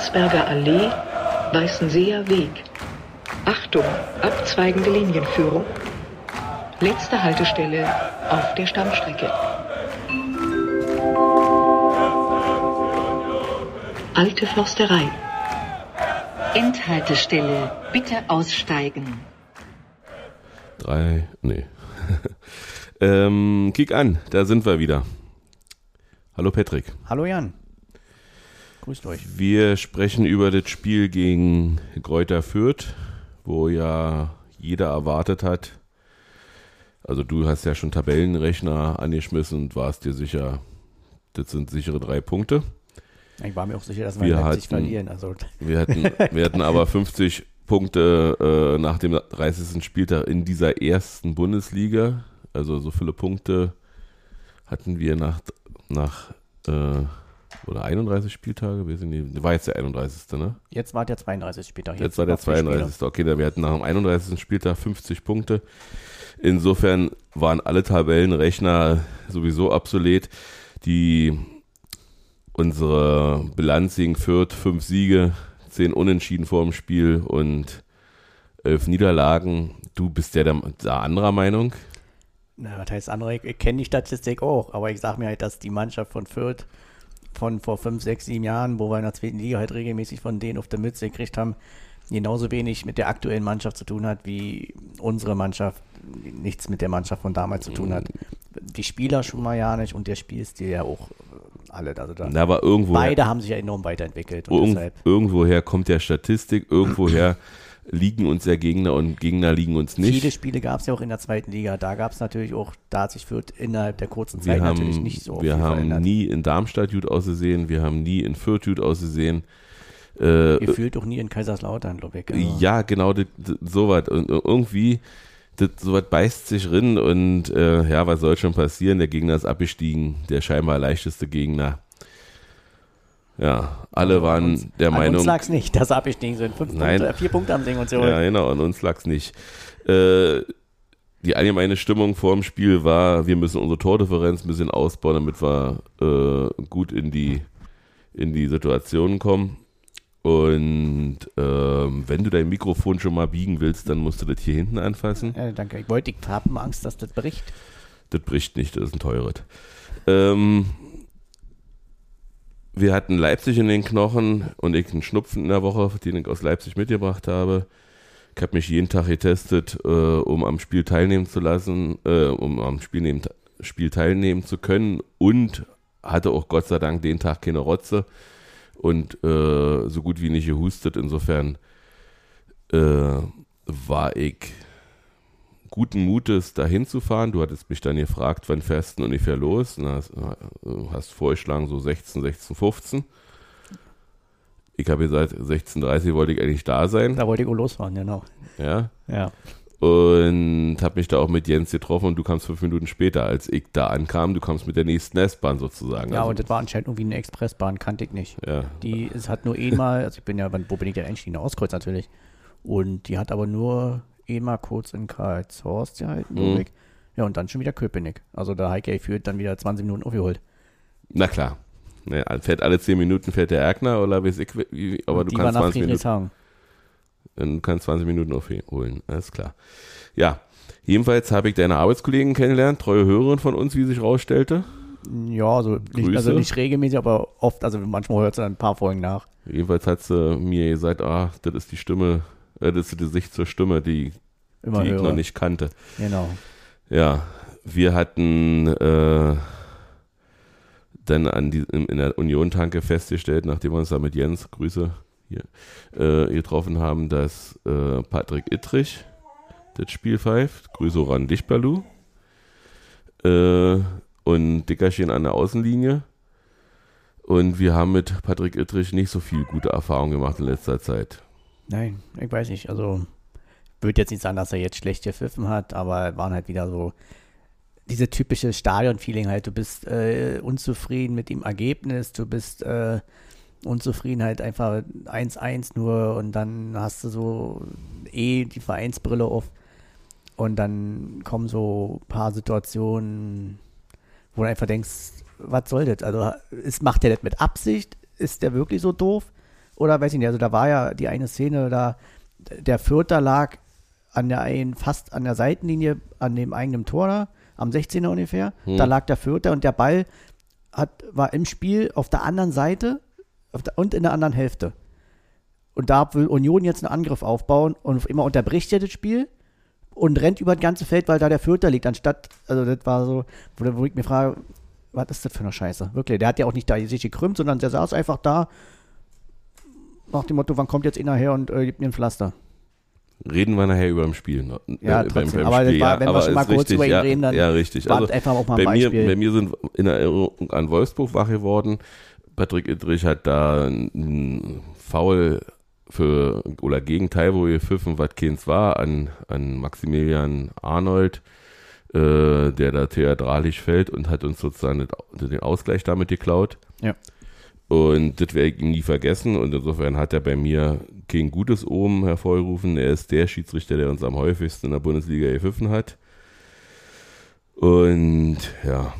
Landsberger Allee, Weißenseer Weg. Achtung, abzweigende Linienführung. Letzte Haltestelle auf der Stammstrecke. Alte Forsterei. Endhaltestelle. Bitte aussteigen. Drei, nee. ähm, kick an, da sind wir wieder. Hallo Patrick. Hallo Jan. Grüßt euch. Wir sprechen über das Spiel gegen Kräuter Fürth, wo ja jeder erwartet hat. Also du hast ja schon Tabellenrechner angeschmissen und warst dir sicher, das sind sichere drei Punkte. Ich war mir auch sicher, dass wir, Wir Leipzig hatten- verlieren. Also Wir hatten, wir hatten aber 50 Punkte äh, nach dem 30. Spieltag in dieser ersten Bundesliga. Also so viele Punkte hatten wir nach, nach äh, oder 31 Spieltage, weiß ich nicht, war jetzt der 31. Ne? jetzt war der 32 später. Jetzt war der noch vier Spiele. 32. Okay, wir hatten nach dem 31. Spieltag 50 Punkte. Insofern waren alle Tabellenrechner sowieso obsolet. Die unsere Bilanz gegen Fürth, fünf Siege, zehn Unentschieden vor dem Spiel und elf Niederlagen. Du bist ja der, der anderer Meinung. Na, was heißt andere? Ich, ich kenne die Statistik auch, aber ich sage mir halt, dass die Mannschaft von Fürth von vor fünf, sechs, sieben Jahren, wo wir in der zweiten Liga halt regelmäßig von denen auf der Mütze gekriegt haben, genauso wenig mit der aktuellen Mannschaft zu tun hat, wie unsere Mannschaft nichts mit der Mannschaft von damals zu tun hat. Die Spieler schon mal ja nicht und der Spielstil ja auch äh, alle. Also da, war irgendwo beide haben sich ja enorm weiterentwickelt und Irgend, deshalb irgendwoher kommt der Statistik, irgendwoher liegen uns der Gegner und Gegner liegen uns nicht. Viele Spiele gab es ja auch in der zweiten Liga. Da gab es natürlich auch, da hat sich Fürth innerhalb der kurzen Zeit haben, natürlich nicht so wir haben verändert. nie in Darmstadt gut ausgesehen, wir haben nie in Fürth gut ausgesehen. Äh, Gefühlt auch nie in Kaiserslautern, glaube ich. Also, ja, genau, sowas. Und irgendwie, sowas beißt sich rin und äh, ja, was soll schon passieren? Der Gegner ist abgestiegen, der scheinbar leichteste Gegner. Ja, alle waren uns, der an Meinung. uns lag es nicht, dass sie abgestiegen sind. Fünf Nein. Punkte, vier Punkte haben sie uns geholt. Ja, genau, an uns lag's nicht. Äh, die allgemeine Stimmung vor dem Spiel war, wir müssen unsere Tordifferenz ein bisschen ausbauen, damit wir äh, gut in die, in die Situation kommen. Und ähm, wenn du dein Mikrofon schon mal biegen willst, dann musst du das hier hinten anfassen. Äh, danke. Ich wollte, ich habe Angst, dass das bricht. Das bricht nicht, das ist ein teures. Ähm, wir hatten Leipzig in den Knochen und ich einen Schnupfen in der Woche, den ich aus Leipzig mitgebracht habe. Ich habe mich jeden Tag getestet, äh, um am Spiel teilnehmen zu lassen, äh, um am Spiel, nehmen, Spiel teilnehmen zu können und hatte auch Gott sei Dank den Tag keine Rotze und äh, so gut wie nicht gehustet. Insofern äh, war ich guten Mutes dahin zu fahren. Du hattest mich dann gefragt, wann fährst du ungefähr los? Na, hast, hast vorgeschlagen so 16, 16, 15. Ich habe gesagt, 16.30 wollte ich eigentlich da sein. Da wollte ich auch losfahren, genau. Ja. Ja. Und habe mich da auch mit Jens getroffen und du kamst fünf Minuten später, als ich da ankam. Du kamst mit der nächsten S-Bahn sozusagen. Ja, Also, und das war anscheinend irgendwie eine Expressbahn, kannte ich nicht. ja. Die es hat nur einmal, also ich bin ja, wo bin ich denn eingestiegen? In Auskreuz natürlich. Und die hat aber nur einmal kurz in Karlshorst gehalten, Mhm. Ja, und dann schon wieder Köpenick. Also da Heike führt dann wieder 20 Minuten aufgeholt. Na klar. Ne, fährt alle zehn Minuten fährt der Erkner oder weiß ich, wie, aber du kannst nach 20 Minuten. Du kannst 20 Minuten aufholen, alles klar. Ja, jedenfalls habe ich deine Arbeitskollegen kennengelernt, treue Hörerin von uns, wie sich rausstellte. Ja, also nicht, also nicht regelmäßig, aber oft, also manchmal hört sie dann ein paar Folgen nach. Jedenfalls hat sie mir gesagt, ah, das ist die Stimme, das ist die Sicht zur Stimme, die, Immer die ich höre. noch nicht kannte. Genau. Ja, wir hatten äh, dann an die, in, der Union-Tanke festgestellt, nachdem wir uns da mit Jens, Grüße hier, äh, getroffen haben, dass äh, Patrick Ittrich das Spiel pfeift. Grüße auch an dich, Balu. Äh, und Dickerchen an der Außenlinie. Und wir haben mit Patrick Ittrich nicht so viel gute Erfahrungen gemacht in letzter Zeit. Nein, ich weiß nicht. Also, würde jetzt nicht sagen, dass er jetzt schlecht gepfiffen hat, aber waren halt wieder so diese typische Stadion-Feeling halt. Du bist äh, unzufrieden mit dem Ergebnis, du bist äh, unzufrieden halt einfach 1-1 nur und dann hast du so eh die Vereinsbrille auf und dann kommen so ein paar Situationen, wo du einfach denkst, was soll das? Also, es macht der das mit Absicht? Ist der wirklich so doof? Oder weiß ich nicht, also da war ja die eine Szene, da der Vierter lag an der einen, fast an der Seitenlinie, an dem eigenen Tor da, am 16er ungefähr. Hm. Da lag der Vierter und der Ball hat, war im Spiel auf der anderen Seite der, und in der anderen Hälfte. Und da will Union jetzt einen Angriff aufbauen und immer unterbricht er das Spiel und rennt über das ganze Feld, weil da der Vierter liegt, anstatt, also das war so, wo, wo ich mir frage, was ist das für eine Scheiße? Wirklich, der hat ja auch nicht da sich gekrümmt, sondern der saß einfach da nach dem Motto, wann kommt jetzt einer her und äh, gibt mir ein Pflaster. Reden wir nachher über dem Spiel. noch. Ja, Äh, trotzdem. Aber das war- wenn wir schon mal kurz über ihn ja, reden, dann Ja, richtig. Also, einfach auch mal ein bei, mir, Beispiel. bei mir sind in Erinnerung an Wolfsburg wach geworden. Patrick Idrich hat da einen Foul für oder gegen Taiwo gepfiffen, was keins war, an, an Maximilian Arnold, äh, der da theatralisch fällt und hat uns sozusagen den Ausgleich damit geklaut. Ja. Und das werde ich nie vergessen. Und insofern hat er bei mir kein gutes Omen hervorgerufen. Er ist der Schiedsrichter, der uns am häufigsten in der Bundesliga gepfiffen hat. Und ja,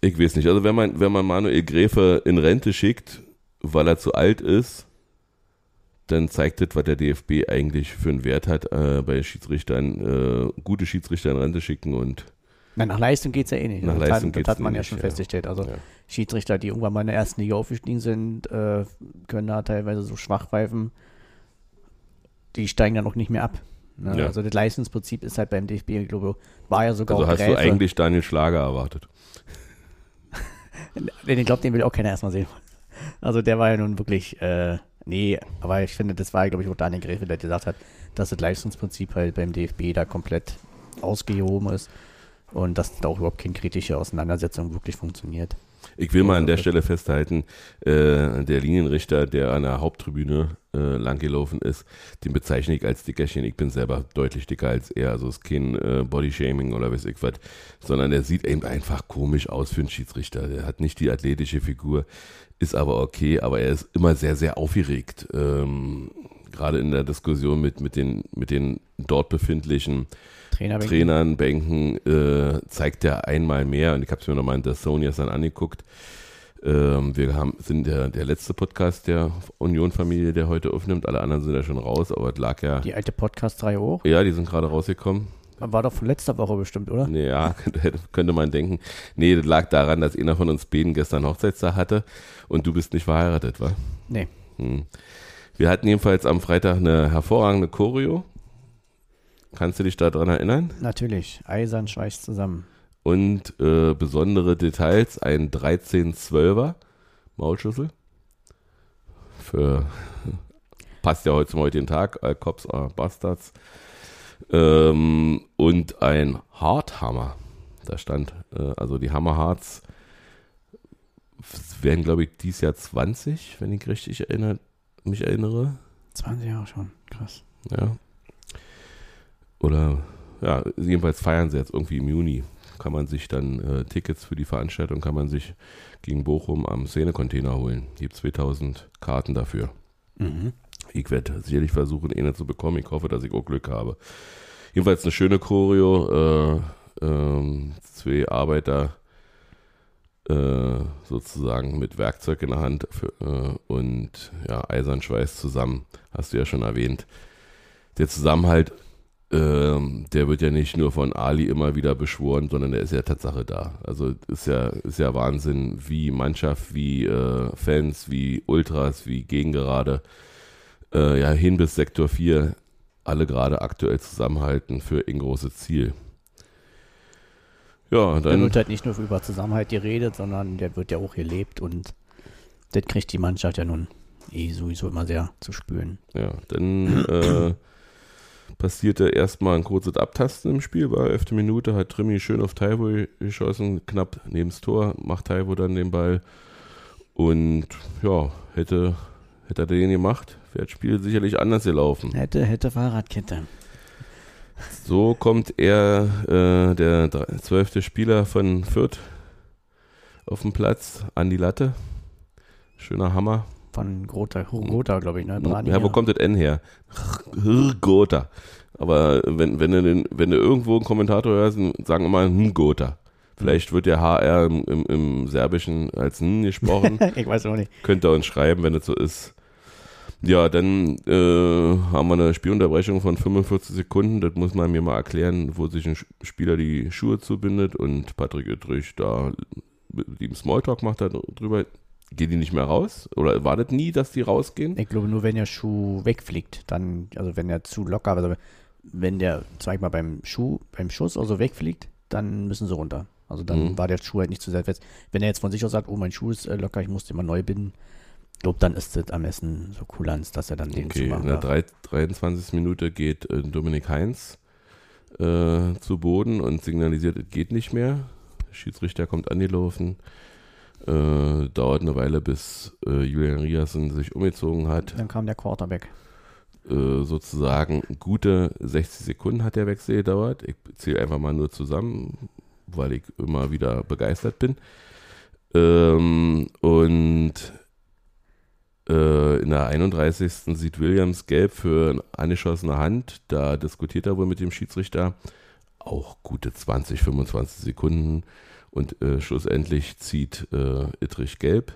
ich weiß nicht. Also wenn man, wenn man Manuel Gräfe in Rente schickt, weil er zu alt ist, dann zeigt das, was der DFB eigentlich für einen Wert hat, äh, bei Schiedsrichtern, äh, gute Schiedsrichter in Rente schicken und Na, nach Leistung geht es ja eh nicht. Nach das Leistung hat, geht's das hat man ja schon ja. festgestellt. Also Ja. Schiedsrichter, die irgendwann mal in der ersten Liga aufgestiegen sind, äh, können da teilweise so schwach pfeifen, die steigen dann auch nicht mehr ab. Ne? Ja. Also das Leistungsprinzip ist halt beim DFB, ich glaube, war ja sogar also hast du Gräfe. eigentlich Daniel Schlager erwartet. Ich glaube, den will auch keiner erstmal sehen. Also der war ja nun wirklich, äh, nee, aber ich finde, das war, glaube ich, auch Daniel Gräfe, der gesagt hat, dass das Leistungsprinzip halt beim DFB da komplett ausgehoben ist und dass da auch überhaupt keine kritische Auseinandersetzung wirklich funktioniert. Ich will mal an der Stelle festhalten, äh, der Linienrichter, der an der Haupttribüne äh, langgelaufen ist, den bezeichne ich als Dickerchen. Ich bin selber deutlich dicker als er. Also es ist kein äh, Bodyshaming oder weiß ich was, sondern der sieht eben einfach komisch aus für einen Schiedsrichter. Der hat nicht die athletische Figur, ist aber okay, aber er ist immer sehr, sehr aufgeregt. Ähm, Gerade in der Diskussion mit, mit, den, mit den dort befindlichen Trainer Trainern, Bänken äh, zeigt er einmal mehr, und ich habe es mir nochmal in der Sony dann angeguckt. Ähm, wir haben, sind der, der letzte Podcast der Union-Familie, der heute aufnimmt. Alle anderen sind ja schon raus, aber es lag ja. Die alte Podcast-Reihe hoch. ja, die sind gerade rausgekommen. War doch von letzter Woche bestimmt, oder? Nee, ja, könnte, könnte man denken. Nee, das lag daran, dass einer von uns beiden gestern Hochzeitstag hatte und du bist nicht verheiratet, wa? Nee. Hm. Wir hatten jedenfalls am Freitag eine hervorragende Choreo. Kannst du dich daran erinnern? Natürlich. Eisern schweißt zusammen. und äh, besondere Details, ein 1312er Maulschlüssel. Für passt ja heute zum heutigen Tag, all Cops are Bastards. Ähm, und ein Harthammer. Da stand, äh, also die Hammerharts werden, glaube ich, dieses Jahr 20, wenn ich richtig erinnere, mich erinnere. 20 Jahre schon. Krass. Ja. Oder, ja, jedenfalls feiern sie jetzt irgendwie im Juni. Kann man sich dann äh, Tickets für die Veranstaltung, kann man sich gegen Bochum am Szenecontainer holen. Gibt 2000 Karten dafür. Mhm. Ich werde sicherlich versuchen, eine zu bekommen. Ich hoffe, dass ich auch Glück habe. Jedenfalls eine schöne Choreo. Äh, ähm, zwei Arbeiter äh, sozusagen mit Werkzeug in der Hand für, äh, und ja, Eisernschweiß zusammen, hast du ja schon erwähnt. Der Zusammenhalt, ähm, der wird ja nicht nur von Ali immer wieder beschworen, sondern der ist ja Tatsache da. Also ist ja, ist ja Wahnsinn, wie Mannschaft, wie äh, Fans, wie Ultras, wie Gegengerade, äh, ja, hin bis Sektor 4 alle gerade aktuell zusammenhalten für ein großes Ziel. Ja, Da dann wird halt nicht nur über Zusammenhalt geredet, sondern der wird ja auch gelebt und das kriegt die Mannschaft ja nun eh sowieso immer sehr zu spüren. Ja, dann äh, passierte erstmal ein kurzes Abtasten im Spiel, war 11. Minute, hat Trimi schön auf Taiwo geschossen, knapp neben das Tor, macht Taiwo dann den Ball und ja, hätte, hätte er den gemacht, wäre das Spiel sicherlich anders gelaufen. Hätte, hätte Fahrradkette. So kommt er, äh, der zwölfte Spieler von Fürth, auf den Platz, an die Latte. Schöner Hammer. Von Grota, Grota glaube ich, ne? Ja, wo kommt das N her? Gotha. Aber wenn, wenn, du den, wenn du irgendwo einen Kommentator hörst, sagen immer hm, Gotha. Vielleicht wird der HR im, im, im Serbischen als N gesprochen. ich weiß auch nicht. Könnt ihr uns schreiben, wenn es so ist. Ja, dann äh, haben wir eine Spielunterbrechung von 45 Sekunden. Das muss man mir mal erklären, wo sich ein Spieler die Schuhe zubindet und Patrick Ittrich da mit ihm Smalltalk macht darüber. Geht die nicht mehr raus? Oder wartet nie, dass die rausgehen? Ich glaube, nur wenn der Schuh wegfliegt, dann, also wenn er zu locker, also wenn der, sag ich mal, beim Schuh, beim Schuss also wegfliegt, dann müssen sie runter. Also dann mhm. war der Schuh halt nicht zu sehr fest. Wenn er jetzt von sich aus sagt, oh, mein Schuh ist äh, locker, ich muss den mal neu binden, glaube, dann ist das am besten so Kulanz, dass er dann den okay, zumachen in der darf. 23. Minute geht äh, Dominik Heinz äh, zu Boden und signalisiert, es geht nicht mehr. Der Schiedsrichter kommt angelaufen. Äh, dauert eine Weile, bis äh, Julian Riasen sich umgezogen hat. Dann kam der Quarterback. Äh, sozusagen gute 60 Sekunden hat der Wechsel gedauert. Ich zähle einfach mal nur zusammen, weil ich immer wieder begeistert bin. Ähm, und äh, in der 31. sieht Williams gelb für eine angeschossene Hand. Da diskutiert er wohl mit dem Schiedsrichter. Auch gute 20, 25 Sekunden. Und äh, schlussendlich zieht äh, Ittrich gelb.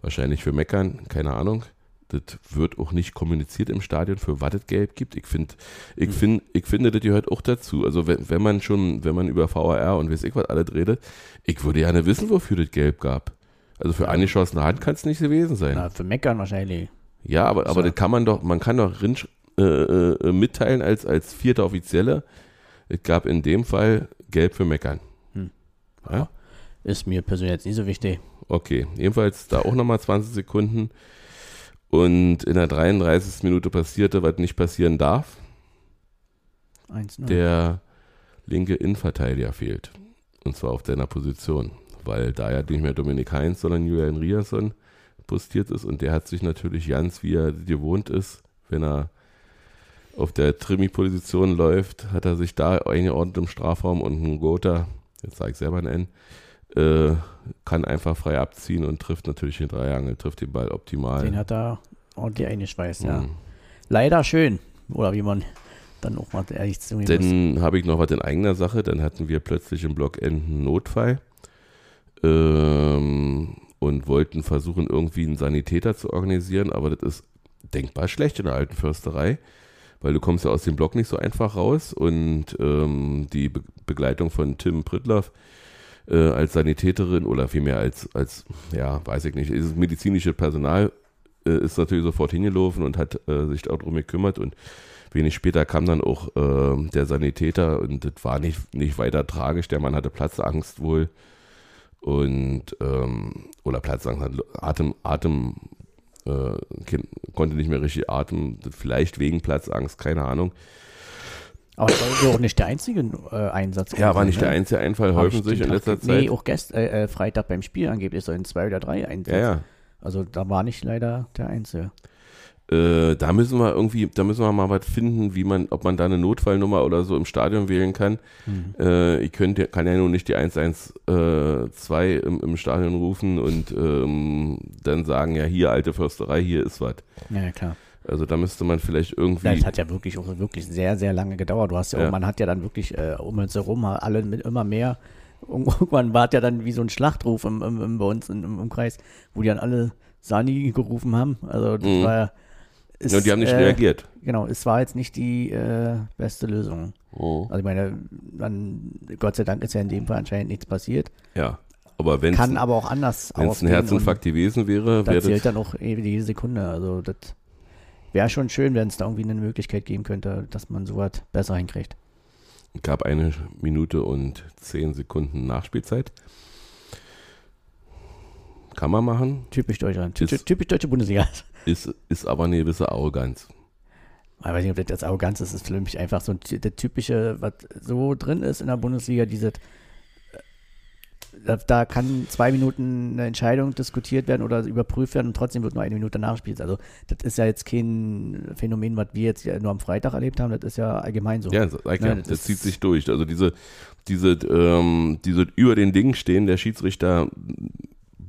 Wahrscheinlich für Meckern, keine Ahnung. Das wird auch nicht kommuniziert im Stadion, für was es gelb gibt. Ich, find, ich, mhm. find, ich finde, das gehört auch dazu. Also wenn, wenn man schon, wenn man über VAR und weiß ich was alles redet, ich würde gerne wissen, wofür das gelb gab. Also für angeschossene Hand kann es nicht gewesen sein. Na, für Meckern wahrscheinlich. Ja, aber, aber das kann man doch, man kann doch Rinsch, äh, äh, mitteilen als, als vierter Offizielle. Es gab in dem Fall Gelb für Meckern. Hm. Ja? Ist mir persönlich jetzt nicht so wichtig. Okay, jedenfalls da auch nochmal 20 Sekunden. Und in der 33. Minute passierte, was nicht passieren darf. 1 Der linke Innenverteidiger fehlt. Und zwar auf seiner Position weil da ja nicht mehr Dominik Heinz, sondern Julian Riasson postiert ist und der hat sich natürlich ganz, wie er gewohnt ist, wenn er auf der Trimi-Position läuft, hat er sich da eingeordnet im Strafraum und ein Gotha, jetzt sage ich selber ein N, äh, kann einfach frei abziehen und trifft natürlich den Dreiangel, trifft den Ball optimal. Den hat er ordentlich eingeschweißt, mhm. ja. Leider schön, oder wie man dann auch mal ehrlich zu Dann habe ich noch was in eigener Sache, dann hatten wir plötzlich im Blockend einen Notfall ähm, und wollten versuchen, irgendwie einen Sanitäter zu organisieren, aber das ist denkbar schlecht in der alten Försterei, weil du kommst ja aus dem Block nicht so einfach raus und ähm, die Be Begleitung von Tim Prittloff äh, als Sanitäterin oder vielmehr als, als, ja, weiß ich nicht, ist medizinische Personal äh, ist natürlich sofort hingelaufen und hat äh, sich darum gekümmert und wenig später kam dann auch äh, der Sanitäter und das war nicht, nicht weiter tragisch. Der Mann hatte Platzangst wohl und ähm, oder Platzangst Atem, Atem äh, konnte nicht mehr richtig atmen, vielleicht wegen Platzangst, keine Ahnung. Aber das war auch nicht der einzige äh, Einsatz. Ja, war nicht ne? der einzige Einfall, häufen sich in letzter Zeit. Nee, auch gest, äh, äh, Freitag beim Spiel angeblich so in zwei oder drei Einsätze. Ja, ja. Also da war nicht leider der Einzige. Äh, da müssen wir irgendwie, da müssen wir mal was finden, wie man, ob man da eine Notfallnummer oder so im Stadion wählen kann. Mhm. Äh, ich könnte, kann ja nun nicht die 112 äh, im, im Stadion rufen und ähm, dann sagen, ja, hier alte Försterei, hier ist was. Ja, klar. Also da müsste man vielleicht irgendwie. Ja, das hat ja wirklich auch wirklich sehr, sehr lange gedauert. Du hast ja, ja. Man hat ja dann wirklich äh, um uns herum alle mit immer mehr. Irgendwann war es ja dann wie so ein Schlachtruf im, im, im bei uns im, im, Kreis, wo die dann alle Sani gerufen haben. Also das mhm. war ja ist, ja, die haben nicht äh, reagiert. Genau, es war jetzt nicht die äh, beste Lösung. Oh. Also ich meine, dann, Gott sei Dank ist ja in dem Fall anscheinend nichts passiert. Ja, aber wenn kann aber auch anders Wenn es ein Herzinfarkt gewesen wäre, wäre das zählt dann auch jede Sekunde. Also das wäre schon schön, wenn es da irgendwie eine Möglichkeit geben könnte, dass man sowas besser hinkriegt. Gab eine Minute und zehn Sekunden Nachspielzeit. Kann man machen. Typisch Deutschland. Ist, typisch deutsche Bundesliga. Ist, ist aber eine gewisse Arroganz. Ich weiß nicht, ob das jetzt Arroganz ist. Das ist für mich einfach so der typische, was so drin ist in der Bundesliga, diese äh, da kann zwei Minuten eine Entscheidung diskutiert werden oder überprüft werden und trotzdem wird nur eine Minute nachgespielt. Also das ist ja jetzt kein Phänomen, was wir jetzt nur am Freitag erlebt haben, das ist ja allgemein so. Ja, sag ja, das, das zieht sich durch. Also diese, diese, ähm, diese über den Dingen stehen, der Schiedsrichter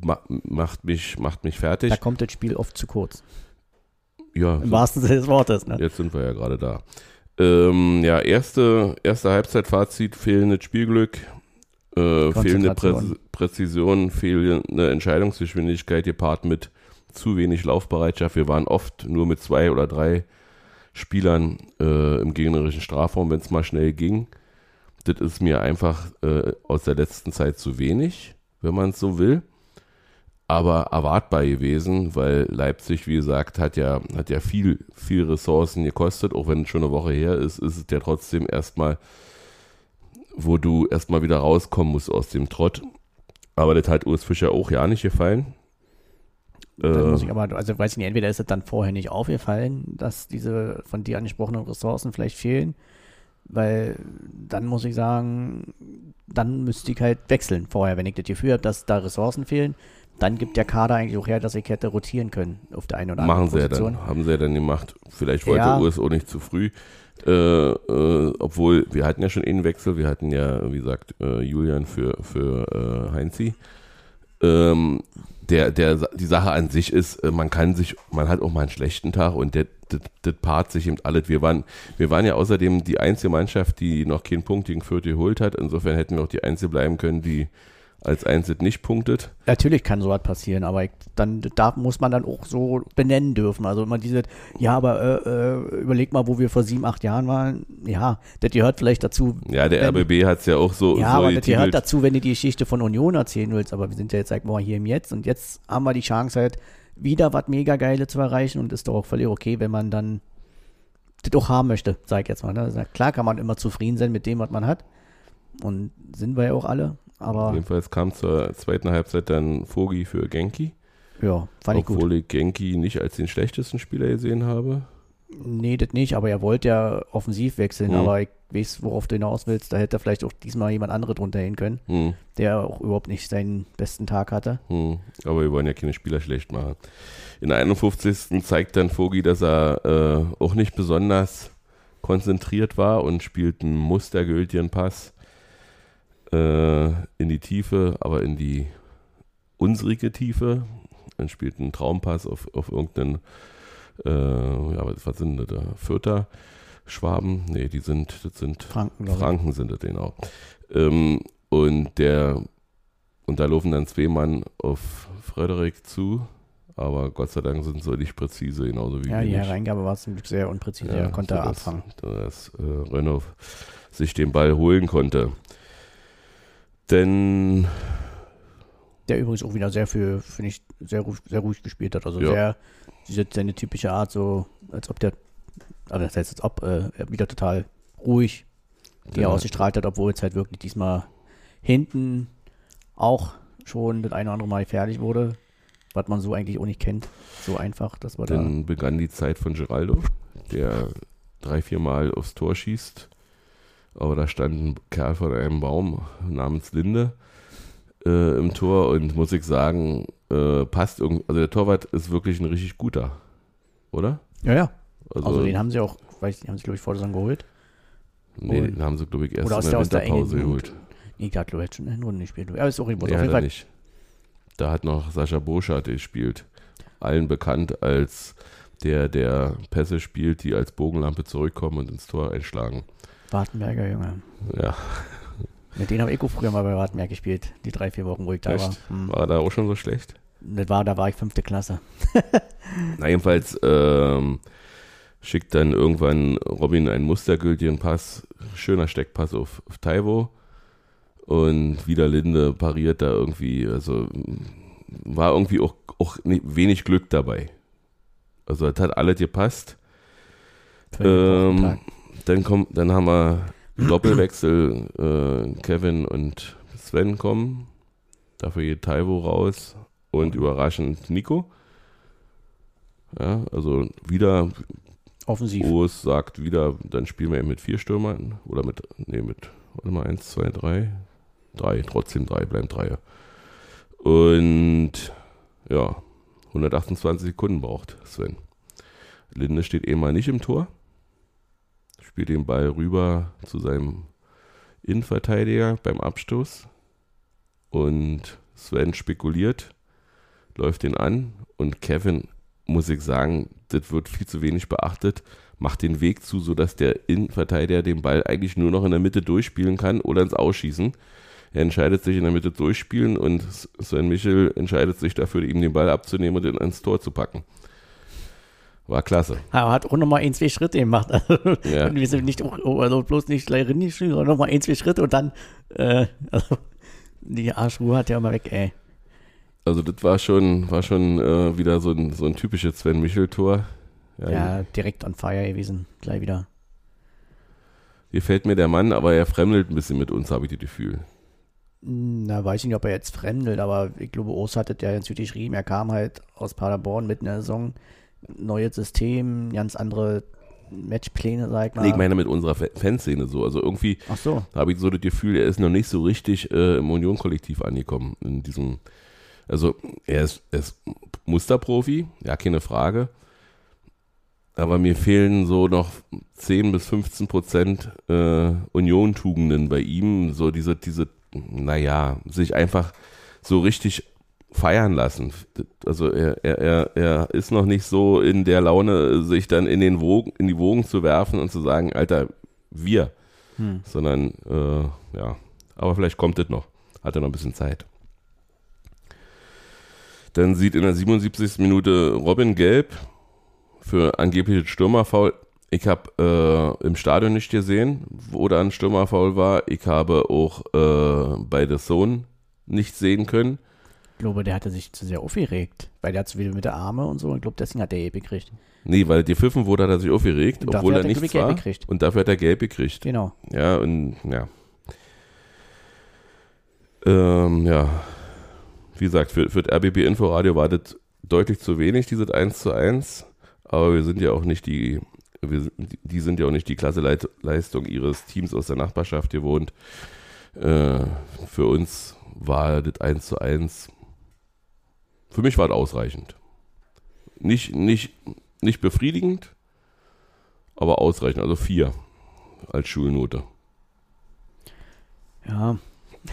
macht, mich, macht mich fertig. Da kommt das Spiel oft zu kurz. Ja. Im so, wahrsten Sinne des Wortes. Ne? Jetzt sind wir ja gerade da. Ähm, ja, erste, erste Halbzeitfazit, fehlendes Spielglück, äh, fehlende Prä Präzision, fehlende Entscheidungsgeschwindigkeit gepaart mit zu wenig Laufbereitschaft. Wir waren oft nur mit zwei oder drei Spielern äh, im gegnerischen Strafraum, wenn es mal schnell ging. Das ist mir einfach äh, aus der letzten Zeit zu wenig, wenn man es so will. Aber erwartbar gewesen, weil Leipzig, wie gesagt, hat ja, hat ja viel, viel Ressourcen gekostet. Auch wenn es schon eine Woche her ist, ist es ja trotzdem erstmal, wo du erstmal wieder rauskommen musst aus dem Trott. Aber das hat Urs Fischer auch ja nicht gefallen. Dann muss ich aber, also weiß ich nicht, entweder ist es dann vorher nicht aufgefallen, dass diese von dir angesprochenen Ressourcen vielleicht fehlen, weil dann muss ich sagen, dann müsste ich halt wechseln vorher, wenn ich das Gefühl habe, dass da Ressourcen fehlen. Dann gibt der Kader eigentlich auch her, dass ich hätte rotieren können auf der einen oder anderen Machen sie ja Position. dann, haben sie ja dann gemacht. Vielleicht wollte Ja. Auch nicht zu früh. Äh, äh, obwohl, wir hatten ja schon einen Wechsel, wir hatten ja, wie gesagt, äh, Julian für, für äh, Heinzi. Ähm, der, der, die Sache an sich ist, äh, man kann sich, man hat auch mal einen schlechten Tag und das paart sich eben alles. Wir waren, wir waren ja außerdem die einzige Mannschaft, die noch keinen Punkt gegen Fürth geholt hat. Insofern hätten wir auch die einzige bleiben können, die als Einzige nicht punktet. Natürlich kann sowas passieren, aber ich, dann da muss man dann auch so benennen dürfen. Also immer diese, ja, aber äh, äh, überleg mal, wo wir vor sieben, acht Jahren waren. Ja, das gehört vielleicht dazu. Ja, der wenn- RBB hat es ja auch so, Ja, so aber das gehört dazu, wenn du die Geschichte von Union erzählen willst. Aber wir sind ja jetzt, sag mal, hier im Jetzt und jetzt haben wir die Chance halt, wieder was mega Geile zu erreichen und ist doch auch völlig okay, wenn man dann das auch haben möchte, sag ich jetzt mal. Ne? Klar kann man immer zufrieden sein mit dem, was man hat. Und sind wir ja auch alle. Aber Jedenfalls kam zur zweiten Halbzeit dann Vogi für Genki. ja, fand ich gut. Obwohl ich Genki nicht als den schlechtesten Spieler gesehen habe. Nee, das nicht, aber er wollte ja offensiv wechseln, Mhm. aber ich weiß, worauf du hinaus willst. Da hätte vielleicht auch diesmal jemand andere drunter hin können, Hm, der auch überhaupt nicht seinen besten Tag hatte. hm. Aber wir wollen ja keine Spieler schlecht machen. In der 51. zeigt dann Vogi, dass er äh, auch nicht besonders konzentriert war und spielt einen mustergültigen Pass äh, in die Tiefe, aber in die unsrige Tiefe. Dann spielt einen Traumpass auf, auf irgendeinen, äh, ja, was sind das da? Vierter Schwaben? Nee, die sind, das sind Franken. Franken sind das genau. Ähm, und der, und da laufen dann zwei Mann auf Frederik zu, aber Gott sei Dank sind sie nicht präzise, genauso wie Ja, die. Hereingabe war zum Glück sehr unpräzise, er konnte sodass- abfangen. Dass äh, Renault sich den Ball holen konnte. Denn, Der übrigens auch wieder sehr für, finde ich, sehr, ruhig- sehr ruhig gespielt hat. Also Ja. sehr, diese, seine typische Art, so als ob der, also das heißt, als ob äh, er wieder total ruhig die er ausgestrahlt hat, obwohl es halt wirklich diesmal hinten auch schon das eine oder andere Mal fertig wurde, was man so eigentlich auch nicht kennt. So einfach, dass da. dann begann die Zeit von Geraldo, der drei, vier Mal aufs Tor schießt. Aber da stand ein Kerl von einem Baum namens Linde äh, im Tor und muss ich sagen, äh, passt irgendwie. Also der Torwart ist wirklich ein richtig guter, oder? Ja, ja. Also, Also, den haben sie auch, weiß nicht, haben sie, glaube ich, vor der Saison geholt. nee, den haben sie, glaube ich, erst Oder in der, der aus der Winterpause engen geholt. Nee, der hat, glaube ich, schon in Runden gespielt. Ja, ist auch irgendwo. Nee, auf jeden Fall. nicht. Da hat noch Sascha Burschardt gespielt. Allen bekannt als der, der Pässe spielt, die als Bogenlampe zurückkommen und ins Tor einschlagen. Wartenberger, Junge. Ja, Mit denen habe ich auch früher mal bei Wartenberg gespielt. Die drei, vier Wochen, wo ich da war. echt? Hm. War da auch schon so schlecht? Das war, da war ich fünfte Klasse. Na, jedenfalls ähm, schickt dann irgendwann Robin einen mustergültigen Pass, schöner Steckpass auf, auf Taiwo. Und wieder Linde pariert da irgendwie, also war irgendwie auch, auch ni- wenig Glück dabei. Also das hat alles gepasst. Ähm. Dann kommt, dann haben wir Doppelwechsel, äh, Kevin und Sven kommen. Dafür geht Taiwo raus und überraschend Nico. Ja, also wieder, Offensiv. Urs sagt wieder, dann spielen wir eben mit vier Stürmern oder mit, nee, mit, warte mal, eins, zwei, drei, drei, trotzdem drei, bleiben drei. Und ja, 128 Sekunden braucht Sven. Linde steht eh mal nicht im Tor, spielt den Ball rüber zu seinem Innenverteidiger beim Abstoß und Sven spekuliert, läuft den an und Kevin, muss ich sagen, das wird viel zu wenig beachtet, macht den Weg zu, sodass der Innenverteidiger den Ball eigentlich nur noch in der Mitte durchspielen kann oder ins Ausschießen. Er entscheidet sich in der Mitte durchspielen und Sven Michel entscheidet sich dafür, ihm den Ball abzunehmen und ihn ins Tor zu packen. War klasse. Aber hat auch nochmal ein, zwei Schritte gemacht. Also, Ja. Wir sind nicht, also bloß nicht gleich hingeschrieben, sondern nochmal ein, zwei Schritte und dann, äh, also, die Arschruhe hat ja immer weg, ey. Also das war schon, war schon äh, wieder so ein, so ein typisches Sven Michel-Tor. Ja, direkt on fire gewesen, gleich wieder. Hier fällt mir der Mann, aber er fremdelt ein bisschen mit uns, habe ich das Gefühl. Na, weiß ich nicht, ob er jetzt fremdelt, aber ich glaube, Urs hat es ja ganz gut geschrieben. Er kam halt aus Paderborn mitten in der Saison. Neues System, ganz andere Matchpläne, sag ich mal. Nee, ich meine mit unserer Fa- Fanszene so. Also irgendwie so. habe ich so das Gefühl, er ist noch nicht so richtig äh, im Union-Kollektiv angekommen. In diesem, also er ist, er ist Musterprofi, ja, keine Frage. Aber mir fehlen so noch 10 bis 15 Prozent äh, Union-Tugenden bei ihm. So diese, diese, naja, sich einfach so richtig feiern lassen. Also er, er, er, ist noch nicht so in der Laune, sich dann in den Wogen, in die Wogen zu werfen und zu sagen, Alter, wir Hm. sondern äh, ja, aber vielleicht kommt es noch. Hat er noch ein bisschen Zeit. Dann sieht in der 77. Minute Robin Gelb für angebliches Stürmerfoul. Ich habe äh, im Stadion nicht gesehen, wo da ein Stürmerfoul war. Ich habe auch äh, bei The Zone nicht sehen können. Ich glaube, der hatte sich zu sehr aufgeregt, weil der hat so wieder mit der Arme und so. Und ich glaube, deswegen hat der Gelb gekriegt. Nee, weil die Pfiffen wurde, hat er sich aufgeregt, Und dafür obwohl hat er er, nichts war. gekriegt. Und dafür hat er gelb gekriegt. Genau. Ja, und ja. Ähm, ja. Wie gesagt, für, für das RBB Inforadio war das deutlich zu wenig, dieses 1 zu 1. Aber wir sind ja auch nicht die, wir, die sind ja auch nicht die Klasseleistung ihres Teams aus der Nachbarschaft gewohnt. Äh, für uns war das 1 zu 1. Für mich war es ausreichend. Nicht, nicht, nicht befriedigend, aber ausreichend. Also vier als Schulnote. Ja.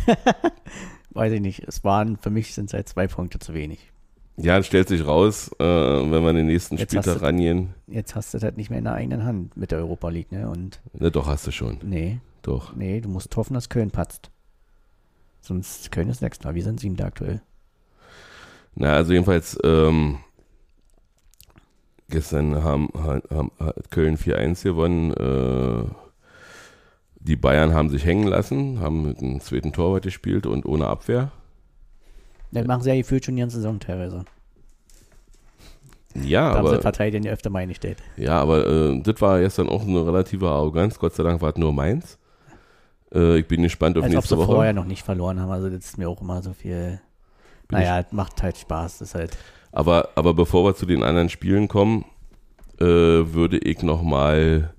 Weiß ich nicht. Es waren, für mich sind es halt zwei Punkte zu wenig. Ja, es stellt sich raus, äh, wenn wir den nächsten Jetzt Spieltag rangehen. Jetzt hast du das halt nicht mehr in der eigenen Hand mit der Europa League, ne? Und Ne, doch, hast du schon. nee, Doch. nee, du musst hoffen, dass Köln patzt. Sonst Köln ist Sechster. Wir sind siebter aktuell. Na, also jedenfalls, ähm, gestern haben, haben, hat Köln 4-1 gewonnen. Äh, die Bayern haben sich hängen lassen, haben mit einem zweiten Torwart gespielt und ohne Abwehr. Das machen sie ja gefühlt schon die ganze Saison teilweise. Ja, Da haben sie aber, Verteidiger ja öfter mal eingestellt. ja, aber äh, das war gestern auch eine relative Arroganz. Gott sei Dank war es nur meins. Äh, ich bin gespannt auf Als ob nächste sie Woche. vorher noch nicht verloren haben. Also das ist mir auch immer so viel. Naja, es macht halt Spaß. Ist halt. Aber, aber bevor wir zu den anderen Spielen kommen, äh, würde ich nochmal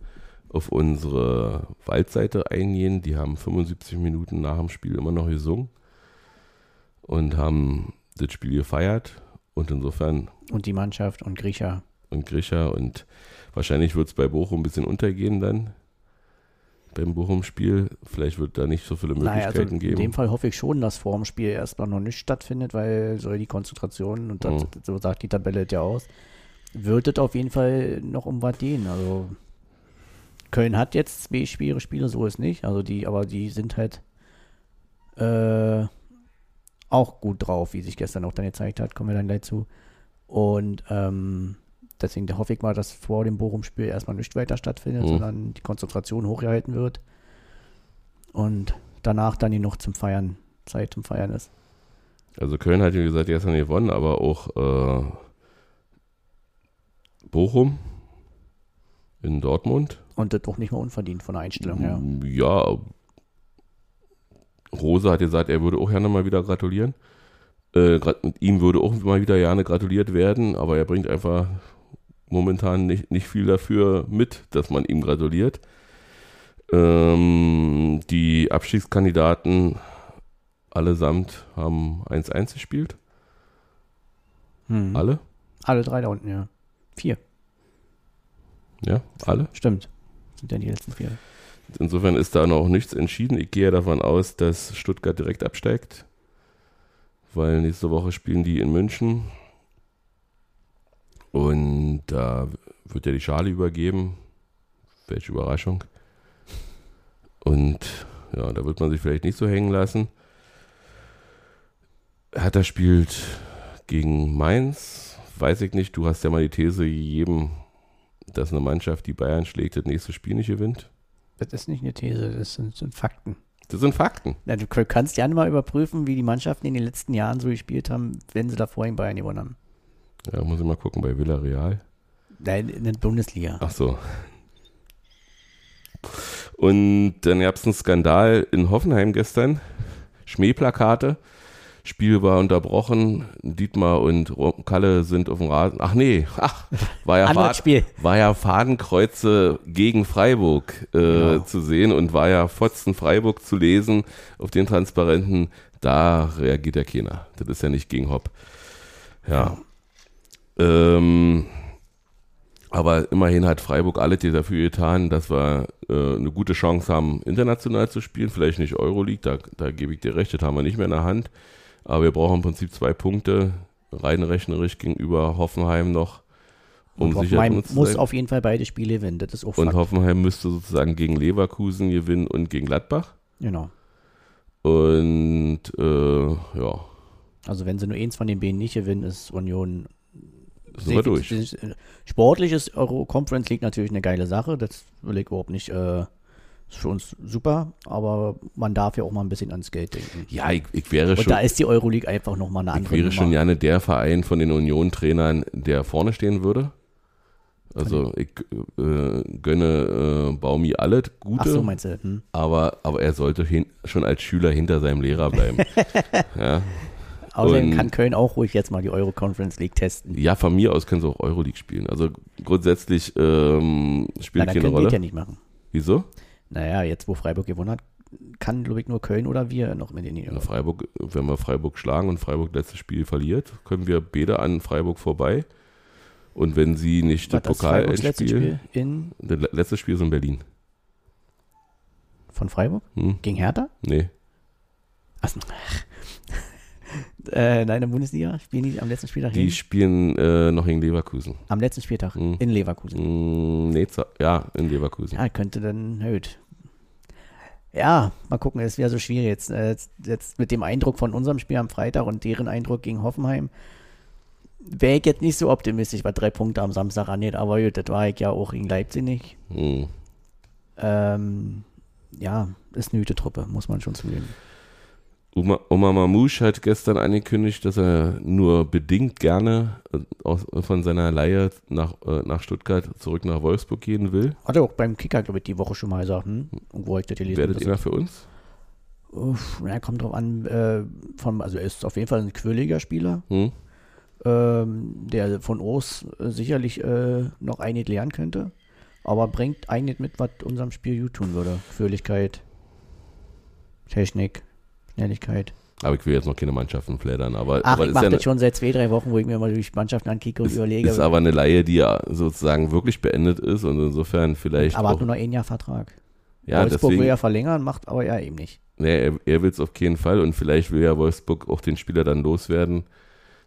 auf unsere Waldseite eingehen. Die haben 75 Minuten nach dem Spiel immer noch gesungen und haben das Spiel gefeiert. Und insofern, Und die Mannschaft und Griecher. und Grisha, und wahrscheinlich wird es bei Bochum ein bisschen untergehen dann. Beim Bochum-Spiel. Vielleicht wird da nicht so viele Naja, Möglichkeiten also in geben. dem Fall hoffe ich schon, dass vor dem Spiel erstmal noch nicht stattfindet, weil soll die Konzentration, und das, Mhm. so sagt die Tabelle ja aus, wird es auf jeden Fall noch um was gehen. Also Köln hat jetzt zwei schwere Spiele, so ist nicht. Also die, aber die sind halt äh, auch gut drauf, wie sich gestern auch dann gezeigt hat, kommen wir dann gleich zu. Und ähm, deswegen hoffe ich mal, dass vor dem Bochum-Spiel erstmal nicht weiter stattfindet, Mhm. sondern die Konzentration hochgehalten wird. Und danach dann die noch zum Feiern, Zeit zum Feiern ist. Also Köln hat, wie gesagt, gestern gewonnen, aber auch äh, Bochum in Dortmund. Und das auch nicht mal unverdient von der Einstellung her. Ja. Rose hat gesagt, er würde auch gerne mal wieder gratulieren. Äh, ihm würde auch mal wieder gerne gratuliert werden, aber er bringt einfach momentan nicht, nicht viel dafür mit, dass man ihm gratuliert. Ähm, die Abstiegskandidaten allesamt haben 1-1 gespielt. Hm. Alle? Alle drei da unten, ja. Vier, Ja, alle. stimmt. Sind ja die letzten vier. Insofern ist da noch nichts entschieden. Ich gehe davon aus, dass Stuttgart direkt absteigt, weil nächste Woche spielen die in München. Und da wird ja die Schale übergeben. Welche Überraschung. Und ja, da wird man sich vielleicht nicht so hängen lassen. Hertha spielt gegen Mainz. Weiß ich nicht. Du hast ja mal die These gegeben, dass eine Mannschaft, die Bayern schlägt, das nächste Spiel nicht gewinnt. Das ist nicht eine These, das sind, sind Fakten. Das sind Fakten. Na, du kannst gerne mal überprüfen, wie die Mannschaften in den letzten Jahren so gespielt haben, wenn sie davor in Bayern gewonnen haben. Ja, muss ich mal gucken bei Villarreal. Nein, in der Bundesliga. Ach so. Und dann gab es einen Skandal in Hoffenheim gestern. Schmähplakate. Spiel war unterbrochen. Dietmar und Kalle sind auf dem Rasen. Ach nee, ach, war ja, Fad- war ja Fadenkreuze gegen Freiburg äh, Genau. zu sehen und war ja Fotzen Freiburg zu lesen auf den Transparenten. Da reagiert ja keiner. Das ist ja nicht gegen Hopp. Ja. Ähm, aber immerhin hat Freiburg alles hier dafür getan, dass wir äh, eine gute Chance haben, international zu spielen. Vielleicht nicht Euroleague, da, da gebe ich dir recht, das haben wir nicht mehr in der Hand. Aber wir brauchen im Prinzip zwei Punkte, rein rechnerisch gegenüber Hoffenheim noch, um Und sicher Hoffenheim muss auf jeden Fall beide Spiele gewinnen. Das ist auch Und Fakt. Hoffenheim müsste sozusagen gegen Leverkusen gewinnen und gegen Gladbach. Genau. Und äh, ja, Also wenn sie nur eins von den beiden nicht gewinnen, ist Union sind wir durch. Sportlich ist Euro Conference League natürlich eine geile Sache. Das will ich überhaupt nicht. Äh, ist für uns super, aber man darf ja auch mal ein bisschen ans Geld denken. Ja, ich, ich wäre Und schon, da ist die Euroleague einfach nochmal eine ich andere wäre Nummer. schon gerne der Verein von den Union-Trainern, der vorne stehen würde. Also ich äh, gönne äh, Baumi alles Gute, Ach so, meinst du? Hm? aber, aber er sollte hin, schon als Schüler hinter seinem Lehrer bleiben. ja. Außerdem kann Köln auch ruhig jetzt mal die Euro Conference League testen. ja, von mir aus können sie auch Euroleague spielen. Also grundsätzlich ähm, Na, spielt dann keine können die Rolle. das ja nicht machen. Wieso? Naja, jetzt wo Freiburg gewonnen hat, kann, glaube ich, nur Köln oder wir noch mit in die Na, Freiburg, wenn wir Freiburg schlagen und Freiburg letztes Spiel verliert, können wir beide an Freiburg vorbei. Und wenn sie nicht das Was, das letztes Pokal-Endspiel, Spiel in, das le- letzte Spiel ist in Berlin. von Freiburg? Hm? Gegen Hertha? Nee, Achso. Äh, nein, in der Bundesliga spielen die am letzten Spieltag die hin? spielen äh, noch gegen Leverkusen. Am letzten Spieltag Hm. in Leverkusen. Hm, nee, ja, in Leverkusen. Ja, könnte dann gut. Ja, mal gucken, es wäre so schwierig jetzt, äh, jetzt. Jetzt mit dem Eindruck von unserem Spiel am Freitag und deren Eindruck gegen Hoffenheim wäre ich jetzt nicht so optimistisch, was drei Punkte am Samstag angeht, aber gut, das war ich ja auch gegen Leipzig nicht. Hm. Ähm, ja, ist eine gute Truppe, muss man schon zugeben. Oma, Oma Mamouche hat gestern angekündigt, dass er nur bedingt gerne äh, aus, von seiner Leihe nach, äh, nach Stuttgart zurück nach Wolfsburg gehen will. Hat er auch beim Kicker, glaube ich, die Woche schon mal gesagt, hm? Und wo hab ich das gelesen? Werdet ihr für uns? Uff, na, kommt drauf an, äh, von, also er ist auf jeden Fall ein quirliger Spieler, Hm? ähm, der von O's äh, sicherlich äh, noch einiges lernen könnte, aber bringt einiges mit, was unserem Spiel gut tun würde. Quirligkeit, Technik, Schnelligkeit. Aber ich will jetzt noch keine Mannschaften flattern. Aber, Ach, aber ich mache ja das eine, schon seit zwei, drei Wochen, wo ich mir mal durch Mannschaften ankicke und ist, überlege, ist aber eine Leihe, die ja sozusagen wirklich beendet ist und insofern vielleicht aber hat nur noch ein Jahr Vertrag. ja, Wolfsburg deswegen, will ja verlängern, macht aber ja eben nicht. nee, er, er will es auf keinen Fall und vielleicht will ja Wolfsburg auch den Spieler dann loswerden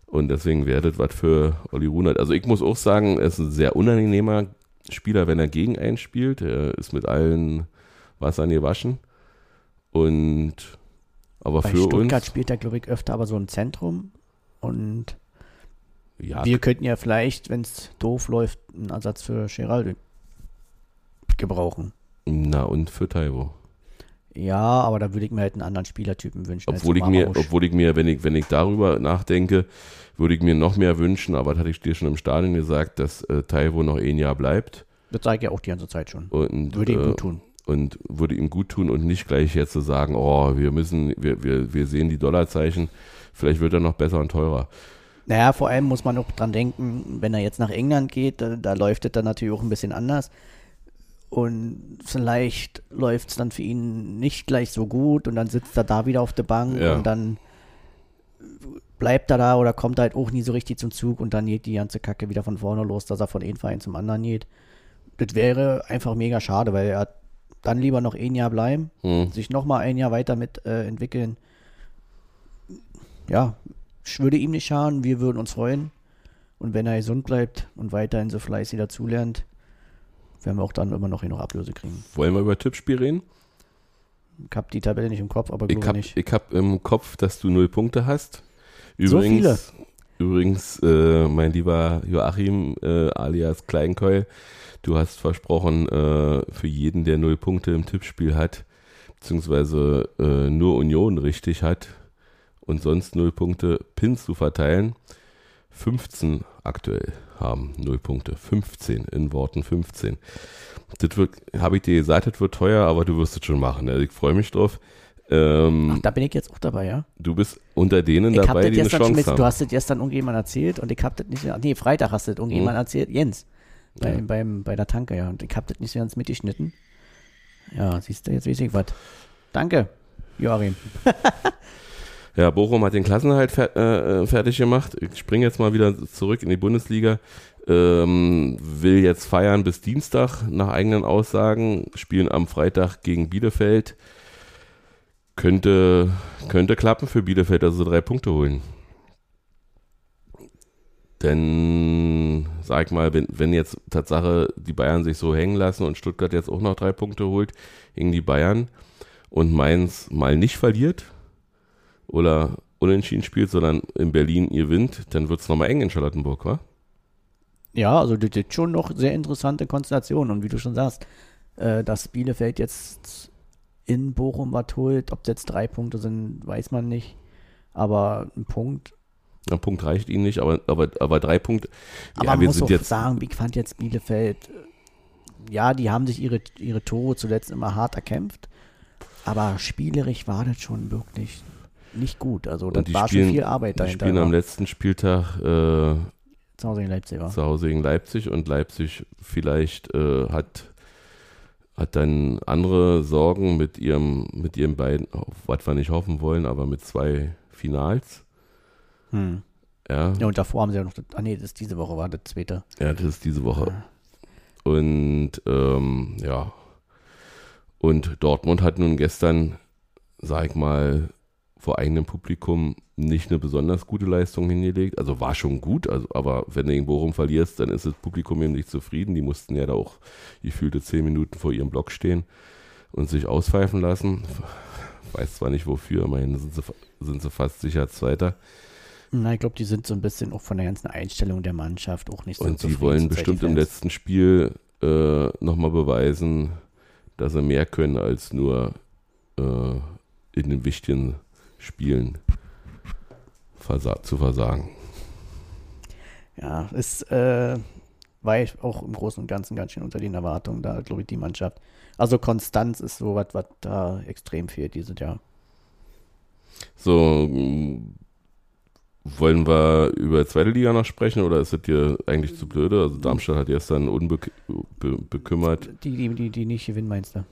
und deswegen werdet was für Olli Runert. Also ich muss auch sagen, er ist ein sehr unangenehmer Spieler, wenn er gegen einen spielt. Er ist mit allen Wassern gewaschen und aber Bei für Stuttgart uns, spielt er, glaube ich, öfter aber so ein Zentrum und ja, Wir könnten ja vielleicht, wenn es doof läuft, einen Ersatz für Geraldo gebrauchen. na und für Taiwo. Ja, aber da würde ich mir halt einen anderen Spielertypen wünschen. Obwohl ich mir, obwohl ich mir, wenn ich, wenn ich darüber nachdenke, würde ich mir noch mehr wünschen, aber das hatte ich dir schon im Stadion gesagt, dass äh, Taiwo noch ein Jahr bleibt Das sage ich ja auch die ganze Zeit schon. und, Würde ihm äh, gut tun. Und würde ihm gut tun und nicht gleich jetzt zu sagen, oh, wir müssen, wir, wir, wir sehen die Dollarzeichen, vielleicht wird er noch besser und teurer. Naja, vor allem muss man auch dran denken, wenn er jetzt nach England geht, da, da läuft es dann natürlich auch ein bisschen anders. Und vielleicht läuft es dann für ihn nicht gleich so gut und dann sitzt er da wieder auf der Bank Ja. und dann bleibt er da oder kommt halt auch nie so richtig zum Zug und dann geht die ganze Kacke wieder von vorne los, dass er von einem Verein zum anderen geht. Das wäre einfach mega schade, weil er dann lieber noch ein Jahr bleiben, Hm. sich nochmal ein Jahr weiter mit äh, entwickeln. Ja, ich würde ihm nicht schaden, wir würden uns freuen. Und wenn er gesund bleibt und weiterhin so fleißig dazulernt, werden wir auch dann immer noch hier noch Ablöse kriegen. Wollen wir über Tippspiel reden? Ich habe die Tabelle nicht im Kopf, aber Ich glaube habe nicht. ich hab im Kopf, dass du null Punkte hast. So viele. Übrigens, äh, mein lieber Joachim äh, alias Kleinkeul, du hast versprochen, äh, für jeden, der null Punkte im Tippspiel hat, beziehungsweise äh, nur Union richtig hat und sonst null Punkte Pins zu verteilen. 15 aktuell haben null Punkte. 15 in Worten 15. Das habe ich dir gesagt, das wird teuer, aber du wirst es schon machen. Also ich freue mich drauf. Ähm, Ach, da bin ich jetzt auch dabei, ja. Du bist unter denen Ich dabei, die eine Chance mit, haben. du hast das gestern irgendjemand erzählt und ich hab das nicht, nee, Freitag hast du das irgendjemand Mhm. erzählt, Jens, bei, Ja. beim, bei der Tanke, ja, und ich hab das nicht so ganz mitgeschnitten. Ja, siehst du, jetzt weiß ich was. Danke, Joachim. Ja, Bochum hat den Klassenhalt fer äh, fertig gemacht. Ich springe jetzt mal wieder zurück in die Bundesliga. Ähm, will jetzt feiern bis Dienstag nach eigenen Aussagen. Spielen am Freitag gegen Bielefeld. Könnte, könnte klappen für Bielefeld, sie drei Punkte holen. Denn, sag mal, wenn, wenn jetzt Tatsache die Bayern sich so hängen lassen und Stuttgart jetzt auch noch drei Punkte holt gegen die Bayern und Mainz mal nicht verliert, oder unentschieden spielt, sondern in Berlin ihr gewinnt, dann wird es nochmal eng in Charlottenburg, wa? Ja, also das ist schon noch sehr interessante Konstellation und wie du schon sagst, äh, dass Bielefeld jetzt in Bochum was holt, ob das jetzt drei Punkte sind, weiß man nicht, aber ein Punkt. Ein Punkt reicht ihnen nicht, aber, aber, aber drei Punkte. Aber ja, man wir muss sind auch jetzt. sagen, ich fand jetzt Bielefeld, ja, die haben sich ihre, ihre Tore zuletzt immer hart erkämpft, aber spielerisch war das schon wirklich nicht gut. Also das die war spielen, schon viel Arbeit die dahinter. spielen am ja. letzten Spieltag äh, Zu Hause in Leipzig war. zu Hause gegen Leipzig und Leipzig vielleicht äh, hat, hat dann andere Sorgen mit ihrem, mit ihren beiden, auf was wir nicht hoffen wollen, aber mit zwei Finals. Hm. Ja, Ja, und davor haben sie ja noch, ah nee, das ist diese Woche war das zweite. ja das ist diese Woche. Ja. Und ähm, ja. Und Dortmund hat nun gestern, sag ich mal, vor eigenem Publikum nicht eine besonders gute Leistung hingelegt. Also war schon gut, also, aber wenn du gegen Bochum verlierst, dann ist das Publikum eben nicht zufrieden. Die mussten ja da auch gefühlte zehn Minuten vor ihrem Block stehen und sich auspfeifen lassen. Weiß zwar nicht wofür, immerhin sind sie, sind sie fast sicher Zweiter. Na, ich glaube, die sind so ein bisschen auch von der ganzen Einstellung der Mannschaft auch nicht so Und sie zufrieden wollen bestimmt die im letzten Spiel äh, nochmal beweisen, dass sie mehr können als nur äh, in den wichtigen Spielen versa zu versagen. Ja, ist, äh, war ich auch im Großen und Ganzen ganz schön unter den Erwartungen da, glaube ich, die Mannschaft. Also Konstanz ist so was, was da extrem fehlt dieses Jahr. So, mh, wollen wir über zweite Liga noch sprechen oder ist das dir eigentlich zu blöde? Also Darmstadt hat gestern unbekümmert, Die, die, die, die nicht gewinnen, meinst du?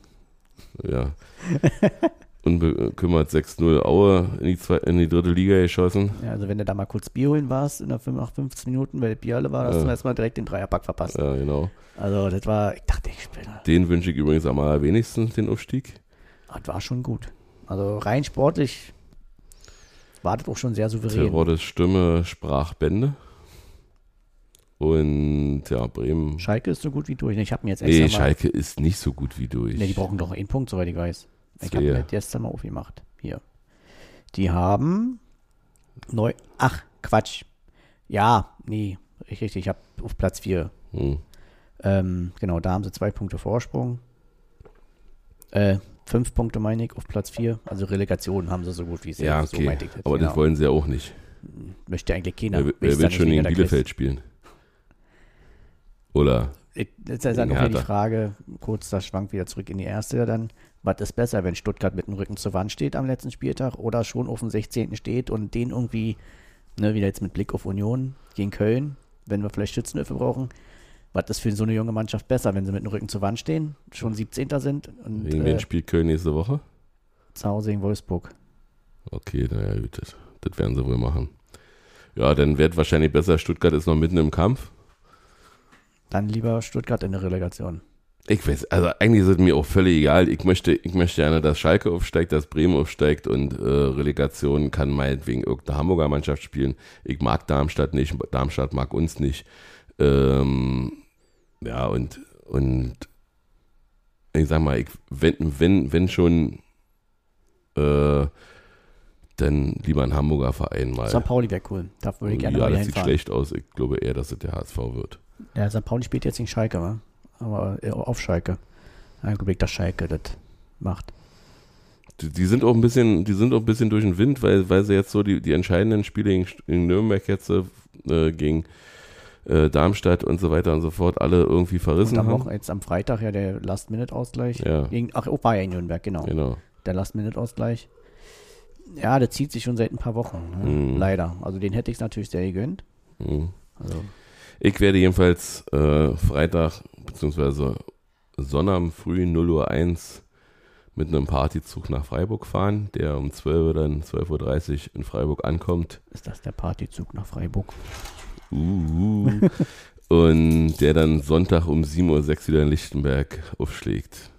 ja, unbekümmert 6-0 Aue in die, zwei, in die dritte Liga geschossen. Ja, also wenn du da mal kurz Bier holen warst in der 5, nach 15 Minuten, weil Bier alle war, hast Ja. du erstmal direkt den Dreierpack verpasst. Ja, genau. Also das war, ich dachte, ich spiele. Den wünsche ich übrigens am allerwenigsten, den Aufstieg. Das war schon gut. Also rein sportlich war das auch schon sehr souverän. Teroddes Stimme sprach Bände. Und ja, Bremen. Schalke ist so gut wie durch. Ich habe mir jetzt extra Nee, Schalke ist nicht so gut wie durch. Nee, die brauchen doch einen Punkt, soweit ich weiß. Ich habe mir das gestern mal aufgemacht. Hier. Die haben neu. Ach, Quatsch. Ja, nee, richtig. Ich habe auf Platz 4. Hm. Ähm, genau, da haben sie zwei Punkte Vorsprung. Äh, fünf Punkte meine ich auf Platz 4. Also Relegation haben sie so gut wie es Ja, so okay. meinte ich das, Aber genau. das wollen sie ja auch nicht. Möchte eigentlich keiner. wer wer will schon der Bielefeld spielen? Oder? Ich- Jetzt ist dann Gegen auch wieder die. Frage, kurz, das schwankt wieder zurück in die erste dann. Was ist besser, wenn Stuttgart mit dem Rücken zur Wand steht am letzten Spieltag oder schon auf dem 16. steht und den irgendwie, ne, wieder jetzt mit Blick auf Union gegen Köln, wenn wir vielleicht Schützenhöfe brauchen, was ist für so eine junge Mannschaft besser, wenn sie mit dem Rücken zur Wand stehen, schon 17. sind und Wegen äh, wen spielt Köln nächste Woche? zu Hause gegen Wolfsburg. Okay, naja, gut, das, das werden sie wohl machen. Ja, dann wird wahrscheinlich besser, Stuttgart ist noch mitten im Kampf. Dann lieber Stuttgart in der Relegation. Ich weiß, also eigentlich ist es mir auch völlig egal. Ich möchte, ich möchte gerne, dass Schalke aufsteigt, dass Bremen aufsteigt und äh, Relegation kann meinetwegen irgendeine Hamburger Mannschaft spielen. Ich mag Darmstadt nicht, Darmstadt mag uns nicht. Ähm, ja, und, und ich sag mal, ich, wenn, wenn, wenn schon äh, dann lieber ein Hamburger Verein mal. St. Pauli wäre cool. Da würde ich gerne ja, mal das sieht hinfahren. schlecht aus. Ich glaube eher, dass es der HSV wird. Ja, St. Pauli spielt jetzt in Schalke, wa? Aber auf Schalke. Glaube, dass Schalke das macht. Die, die sind auch ein bisschen, die sind auch ein bisschen durch den Wind, weil, weil sie jetzt so die, die entscheidenden Spiele in, in Nürnberg jetzt äh, gegen äh, Darmstadt und so weiter und so fort alle irgendwie Und verrissen am haben. Wochen, jetzt am Freitag ja der Last-Minute-Ausgleich. Ja. Gegen, ach, oh, war ja in Nürnberg, genau. Genau. Der Last-Minute-Ausgleich. Ja, der zieht sich schon seit ein paar Wochen. Ne? Mhm. Leider. Also den hätte ich natürlich sehr gegönnt. Mhm. Also, Ich werde jedenfalls äh, Freitag beziehungsweise Sonnabend früh 0 Uhr 1 mit einem Partyzug nach Freiburg fahren, der um 12 Uhr dann 12.30 Uhr in Freiburg ankommt. ist das der Partyzug nach Freiburg? Uh, und der dann Sonntag um 7.06 Uhr wieder in Lichtenberg aufschlägt.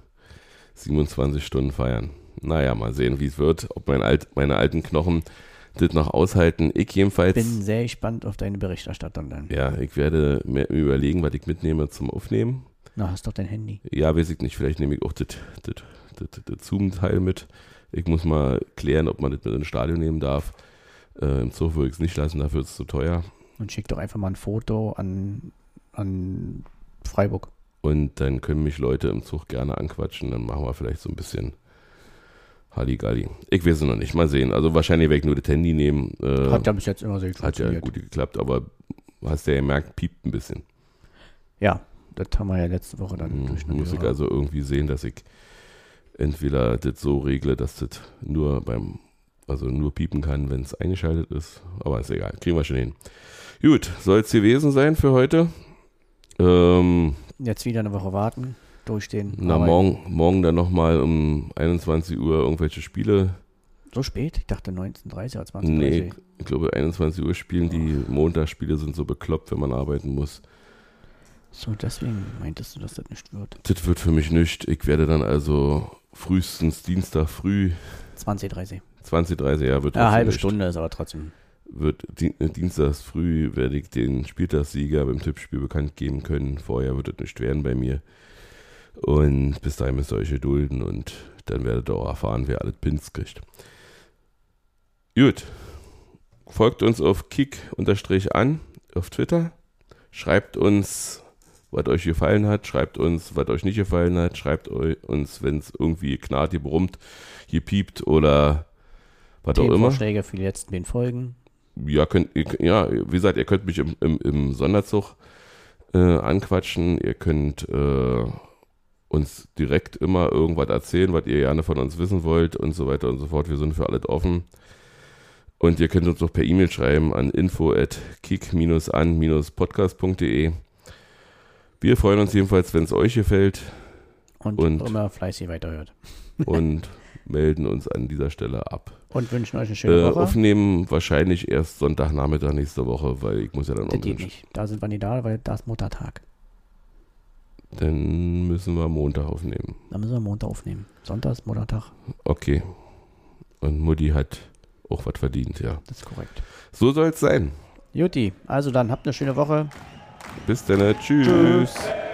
27 Stunden feiern. Naja, mal sehen, wie es wird, ob mein alt, meine alten Knochen das noch aushalten. Ich jedenfalls. Bin sehr gespannt auf deine Berichterstattung dann. ja, ich werde mir überlegen, was ich mitnehme zum Aufnehmen. Na, hast doch dein Handy. Ja, weiß ich nicht, vielleicht nehme ich auch das, das, das, das Zoom-Teil mit. Ich muss mal klären, ob man das mit ins Stadion nehmen darf. Äh, Im Zoo würde ich es nicht lassen, dafür ist es zu teuer. Und schick doch einfach mal ein Foto an, an Freiburg. Und dann können mich Leute im Zug gerne anquatschen. Dann machen wir vielleicht so ein bisschen Halligalli. Ich weiß es noch nicht. Mal sehen. Also wahrscheinlich werde ich nur das Handy nehmen. Äh, Hat ja bis jetzt immer sehr gut hat ja gut geklappt, aber hast ja gemerkt, piept ein bisschen. Ja, das haben wir ja letzte Woche dann Hm, eine muss ich also irgendwie sehen, dass ich entweder das so regle, dass das nur beim, also nur piepen kann, wenn es eingeschaltet ist. Aber ist egal. Kriegen wir schon hin. Gut, soll es gewesen sein für heute. Ähm, Jetzt wieder eine Woche warten, durchstehen. na, arbeiten. morgen, morgen dann nochmal um 21 Uhr irgendwelche Spiele. So spät? Ich dachte 19.30 oder 20.30 Nee, ich glaube 21 Uhr spielen. Die Montagsspiele sind so bekloppt, wenn man arbeiten muss. So, deswegen meintest du, dass das nicht wird. Das wird für mich nicht. Ich werde dann also frühestens Dienstag früh 20.30 20, 30 Jahre wird Ja, trotzdem halbe nicht. Stunde ist aber trotzdem. Wird Di äh, Dienstags früh werde ich den Spieltagssieger beim Tippspiel bekannt geben können. Vorher wird es nicht werden bei mir. Und bis dahin müsst ihr euch gedulden und dann werdet ihr auch erfahren, wer alles Pins kriegt. Gut. Folgt uns auf kick-an auf Twitter. Schreibt uns, was euch gefallen hat. Schreibt uns, was euch nicht gefallen hat. Schreibt uns, wenn es irgendwie knarrt, hier brummt, hier piept oder was auch immer. Themenvorschläge für die letzten den Folgen. Ja, könnt, ja, wie gesagt, ihr könnt mich im, im, im Sonderzug äh, anquatschen. Ihr könnt äh, uns direkt immer irgendwas erzählen, was ihr gerne von uns wissen wollt und so weiter und so fort. Wir sind für alles offen. Und ihr könnt uns auch per E-Mail schreiben an info at kick-an-podcast.de. Wir freuen uns jedenfalls, wenn es euch gefällt Und, Und- immer fleißig weiterhört. und melden uns an dieser Stelle ab. Und wünschen euch eine schöne Äh, Woche. aufnehmen wahrscheinlich erst Sonntagnachmittag nächste Woche, weil ich muss ja dann Das geht nicht. Da sind wir nicht da, weil da ist Muttertag. Dann müssen wir Montag aufnehmen. Da müssen wir Montag aufnehmen. Sonntag ist Muttertag. Okay. Und Mutti hat auch was verdient, ja. Das ist korrekt. So soll es sein. Juti, also dann habt eine schöne Woche. Bis dann. Tschüss. Werte